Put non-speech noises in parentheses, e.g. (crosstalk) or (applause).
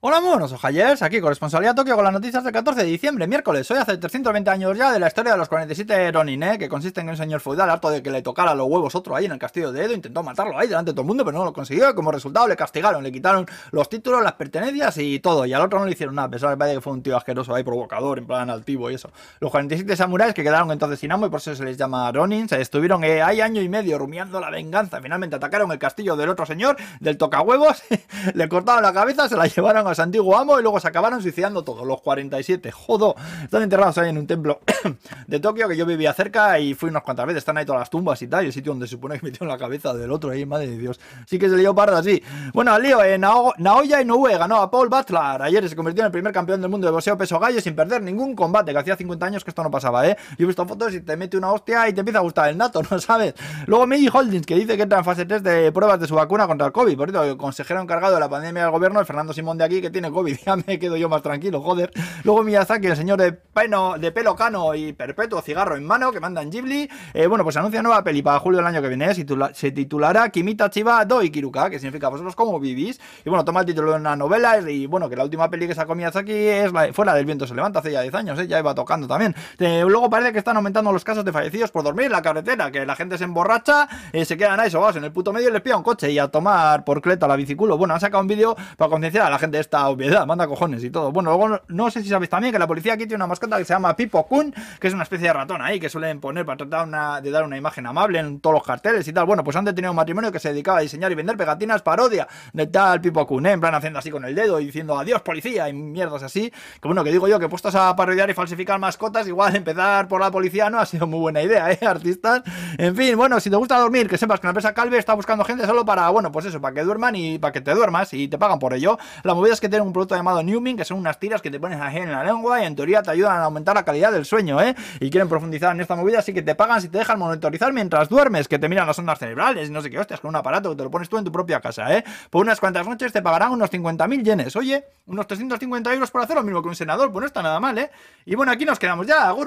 Hola, monos ojayers, aquí corresponsalía Tokio con las noticias del 14 de diciembre, miércoles. Hoy hace 320 años ya de la historia de los 47 Ronin, ¿eh? que consiste en que un señor feudal, harto de que le tocara los huevos otro ahí en el castillo de Edo, intentó matarlo ahí delante de todo el mundo, pero no lo consiguió. Como resultado le castigaron, le quitaron los títulos, las pertenencias y todo. Y al otro no le hicieron nada, a pesar de que fue un tío asqueroso ahí, provocador, en plan altivo y eso. Los 47 samuráis que quedaron entonces sin amo y por eso se les llama Ronin, se estuvieron eh, ahí año y medio rumiando la venganza. Finalmente atacaron el castillo del otro señor, del tocahuevos, (laughs) le cortaron la cabeza, se la llevaron su antiguo amo y luego se acabaron suicidando todos, los 47. Jodo, están enterrados ahí en un templo (coughs) de Tokio que yo vivía cerca y fui unas cuantas veces. Están ahí todas las tumbas y tal, y el sitio donde se supone que metieron la cabeza del otro ahí, madre de Dios. Sí que se lió parda, sí. Bueno, al lío, eh, Nao Naoya Inoue ganó a Paul Butler. Ayer se convirtió en el primer campeón del mundo de boxeo peso gallo sin perder ningún combate, que hacía 50 años que esto no pasaba, ¿eh? Yo he visto fotos y te mete una hostia y te empieza a gustar el nato, (laughs) ¿no sabes? Luego Meiji Holdings, que dice que entra en fase 3 de pruebas de su vacuna contra el COVID. Por cierto, el consejero encargado de la pandemia del gobierno, el Fernando Simón de aquí, que tiene COVID. (laughs) Ya me quedo yo más tranquilo, joder. Luego Miyazaki, el señor de, peno, de pelo cano y perpetuo cigarro en mano, que manda en Ghibli. Eh, bueno, pues anuncia nueva peli para julio del año que viene. Se, titula, se titulará Kimita Chiba Doi Kiruka, que significa vosotros cómo vivís. Y bueno, toma el título de una novela. Y bueno, que la última peli que sacó Miyazaki es la, fue la del viento se levanta hace ya 10 años, ¿eh? ya iba tocando también. Eh, luego parece que están aumentando los casos de fallecidos por dormir en la carretera, que la gente se emborracha, eh, se quedan ahí sobados en el puto medio y les pilla un coche y a tomar por cleta la biciculo. Bueno, han sacado un vídeo para concienciar a la gente de esta obviedad, manda cojones y todo. Bueno, luego no sé si sabéis también que la policía aquí tiene una mascota que se llama Pipo Kun, que es una especie de ratón ahí que suelen poner para tratar de dar una imagen amable en todos los carteles y tal. Bueno, pues antes tenía un matrimonio que se dedicaba a diseñar y vender pegatinas parodia de tal Pipo Kun, ¿eh? en plan haciendo así con el dedo y diciendo adiós policía y mierdas así. Que bueno, que digo yo que puestos a parodiar y falsificar mascotas, igual empezar por la policía no ha sido muy buena idea, ¿eh, (laughs) artistas? En fin, bueno, si te gusta dormir, que sepas que la empresa Calve está buscando gente solo para, bueno, pues eso, para que duerman y para que te duermas y te pagan por ello. La movida que tienen un producto llamado Newmin, que son unas tiras que te pones ahí en la lengua y en teoría te ayudan a aumentar la calidad del sueño, ¿eh? Y quieren profundizar en esta movida, así que te pagan si te dejan monitorizar mientras duermes, que te miran las ondas cerebrales y no sé qué hostias, con un aparato que te lo pones tú en tu propia casa, ¿eh? Por unas cuantas noches te pagarán unos 50.000 yenes. Oye, unos 350 euros por hacer lo mismo que un senador, pues no está nada mal, ¿eh? Y bueno, aquí nos quedamos ya.